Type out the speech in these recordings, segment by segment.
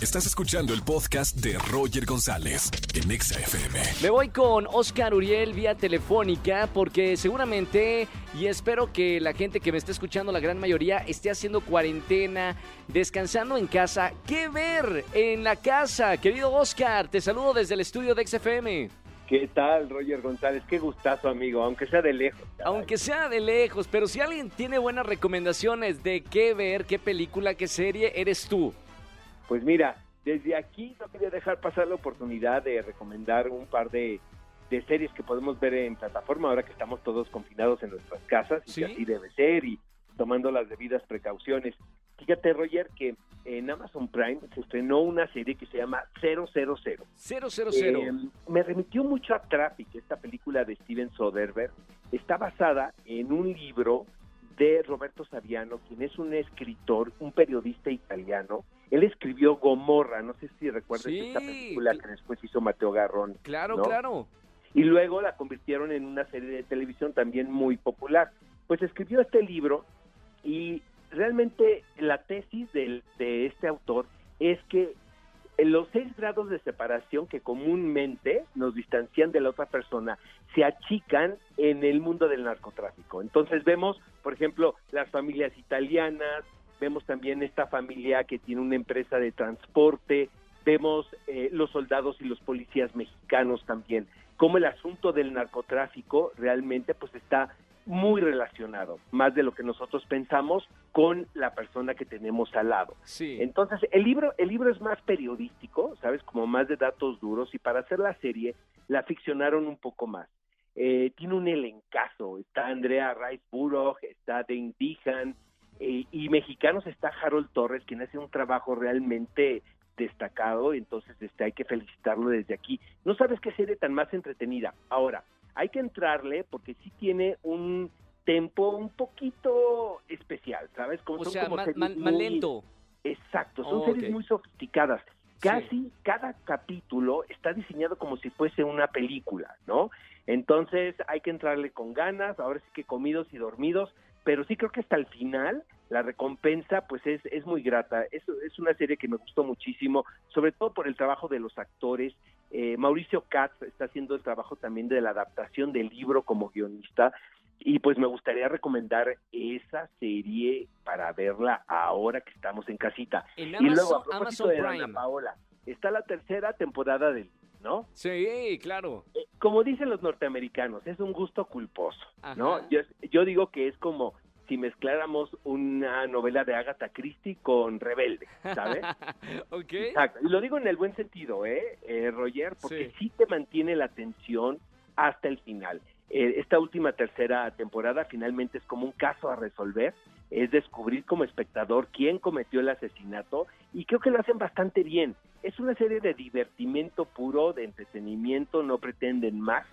Estás escuchando el podcast de Roger González en Exa FM. Me voy con Oscar Uriel vía telefónica porque seguramente y espero que la gente que me está escuchando, la gran mayoría, esté haciendo cuarentena, descansando en casa. ¿Qué ver en la casa? Querido Oscar, te saludo desde el estudio de XFM. ¿Qué tal, Roger González? Qué gustazo, amigo, aunque sea de lejos. caray. Aunque sea de lejos, pero si alguien tiene buenas recomendaciones de qué ver, qué película, qué serie, eres tú. Pues mira, desde aquí no quería dejar pasar la oportunidad de recomendar un par de, de series que podemos ver en plataforma ahora que estamos todos confinados en nuestras casas y Sí. que así debe ser y tomando las debidas precauciones. Fíjate, Roger, que en Amazon Prime se estrenó una serie que se llama 000. 000. Eh, me remitió mucho a Traffic, esta película de Steven Soderbergh. Está basada en un libro de Roberto Saviano, quien es un escritor, un periodista italiano. Él escribió Gomorra, no sé si recuerdas Sí, esta película que después hizo Mateo Garrón. claro, ¿no? claro. Y luego la convirtieron en una serie de televisión también muy popular. Pues escribió este libro y realmente la tesis del- de este autor es que los seis grados de separación que comúnmente nos distancian de la otra persona se achican en el mundo del narcotráfico. Entonces vemos, por ejemplo, las familias italianas, vemos también esta familia que tiene una empresa de transporte, vemos eh, los soldados y los policías mexicanos también, como el asunto del narcotráfico realmente pues está muy relacionado, más de lo que nosotros pensamos, con la persona que tenemos al lado. Sí. Entonces, el libro, el libro es más periodístico, ¿sabes? Como más de datos duros, y para hacer la serie, la ficcionaron un poco más. Eh, tiene un elencazo, está Andrea Rice Burrow, está Dane Dehan, y mexicanos está Harold Torres, quien hace un trabajo realmente destacado, entonces este, hay que felicitarlo desde aquí. No sabes qué serie tan más entretenida. Ahora, hay que entrarle porque sí tiene un tempo un poquito especial, ¿sabes? Como o son sea, como más, series más- más muy- lento. Exacto, son Oh, series muy sofisticadas. Casi cada capítulo está diseñado como si fuese una película, ¿no? Entonces hay que entrarle con ganas, ahora sí que comidos y dormidos, pero sí creo que hasta el final la recompensa pues es, es muy grata. Es, es una serie que me gustó muchísimo, sobre todo por el trabajo de los actores. Eh, Mauricio Katz está haciendo el trabajo también de la adaptación del libro como guionista. Y pues me gustaría recomendar esa serie para verla ahora que estamos en casita. En y luego, a propósito Amazon de Ana Prime. Paola, está la tercera temporada del, ¿no? Sí, claro. Eh, Como dicen los norteamericanos, es un gusto culposo, ¿no? Yo digo que es como si mezcláramos una novela de Agatha Christie con Rebelde, ¿sabes? ok. Exacto. Y lo digo en el buen sentido, ¿eh, eh, Roger? Porque sí. te mantiene la atención hasta el final. Eh, esta última tercera temporada finalmente es como un caso a resolver, es descubrir como espectador quién cometió el asesinato y creo que lo hacen bastante bien. Es una serie de divertimento puro, de entretenimiento, no pretenden más.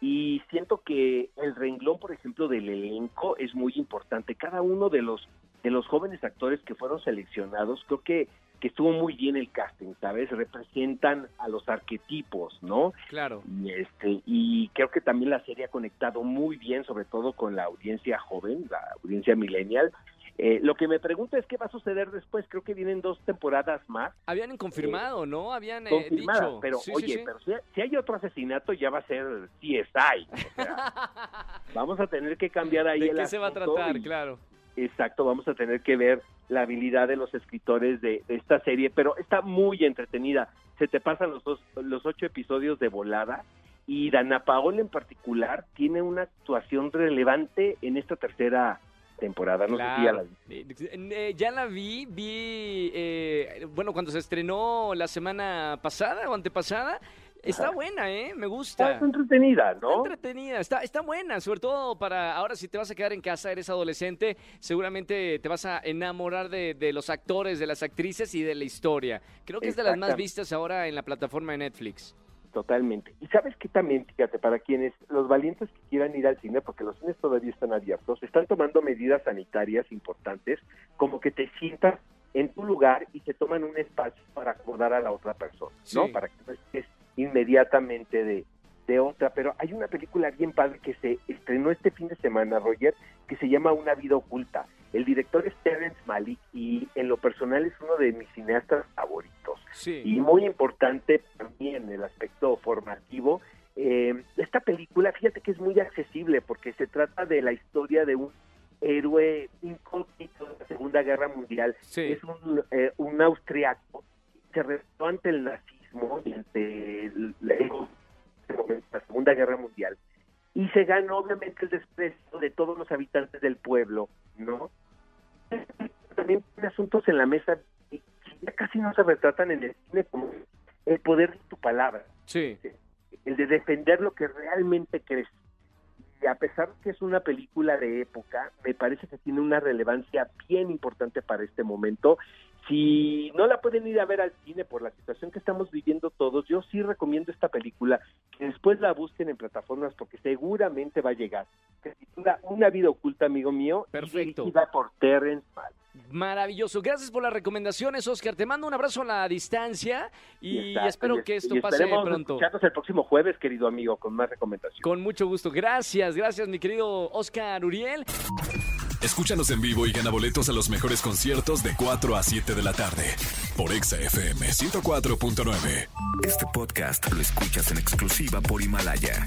Y siento que el renglón, por ejemplo, del elenco es muy importante. Cada uno de los de los jóvenes actores que fueron seleccionados, creo que que estuvo muy bien el casting, ¿sabes? Representan a los arquetipos, ¿no? Claro. Y este y creo que también la serie ha conectado muy bien, sobre todo con la audiencia joven, la audiencia millennial. Eh, lo que me pregunto es qué va a suceder después. Creo que vienen dos temporadas más Habían confirmado, ¿no? Habían eh, dicho. pero Sí, oye, sí. pero si, si hay otro asesinato ya va a ser CSI. O sea, vamos a tener que cambiar ahí ¿De el qué se va a tratar? y- Claro. Exacto, vamos a tener que ver la habilidad de los escritores de, de esta serie, pero está muy entretenida. Se te pasan los dos, los ocho episodios de volada y Dana Paola en particular tiene una actuación relevante en esta tercera temporada. No sé si ya la Claro. Eh, eh, ya la vi, vi, eh, bueno, cuando se estrenó la semana pasada o antepasada, está buena, ¿eh? Me Está, gusta. está entretenida, Está ¿no? entretenida, está, está buena, sobre todo para ahora si te vas a quedar en casa, eres adolescente, seguramente te vas a enamorar de, de los actores, de las actrices y de la historia. Creo que es de las más vistas ahora en la plataforma de Netflix. Totalmente. Y sabes que también, fíjate, para quienes, los valientes que quieran ir al cine, porque los cines todavía están abiertos, están tomando medidas sanitarias importantes, como que te sientas en tu lugar y se toman un espacio para acordar a la otra persona, ¿no? Sí. Para que no estés inmediatamente de, de otra. Pero hay una película bien padre que se estrenó este fin de semana, Roger, que se llama Una vida oculta. El director es Terrence Malick y en lo personal es uno de mis cineastas favoritos. Sí. Y muy importante también el aspecto formativo. Eh, esta película, fíjate que es muy accesible porque se trata de la historia de un héroe incógnito de la Segunda Guerra Mundial. Sí. Es un, eh, un austriaco que se rebeló ante el nazismo y ante el- el- la Segunda Guerra Mundial y se ganó obviamente el desprecio de todos los habitantes del pueblo, ¿no? También tiene asuntos en la mesa ya casi no se retratan en el cine como el poder de tu palabra, Sí. el de defender lo que realmente crees. Y a pesar que es una película de época, me parece que tiene una relevancia bien importante para este momento. Si no la pueden ir a ver al cine por la situación que estamos viviendo todos, yo sí recomiendo esta película, que después la busquen en plataformas porque seguramente va a llegar. Se titula Una vida oculta, amigo mío, y Perfecto. dirigida por Terrence Malick. Maravilloso. Gracias por las recomendaciones, Oscar. Te mando un abrazo a la distancia y Exacto, espero y- que esto y pase pronto. escucharnos el próximo jueves, querido amigo, con más recomendaciones. Con mucho gusto. Gracias, gracias, mi querido Oscar Uriel. Escúchanos en vivo y gana boletos a los mejores conciertos de 4 a 7 de la tarde por Exa FM 104.9. Este podcast lo escuchas en exclusiva por Himalaya.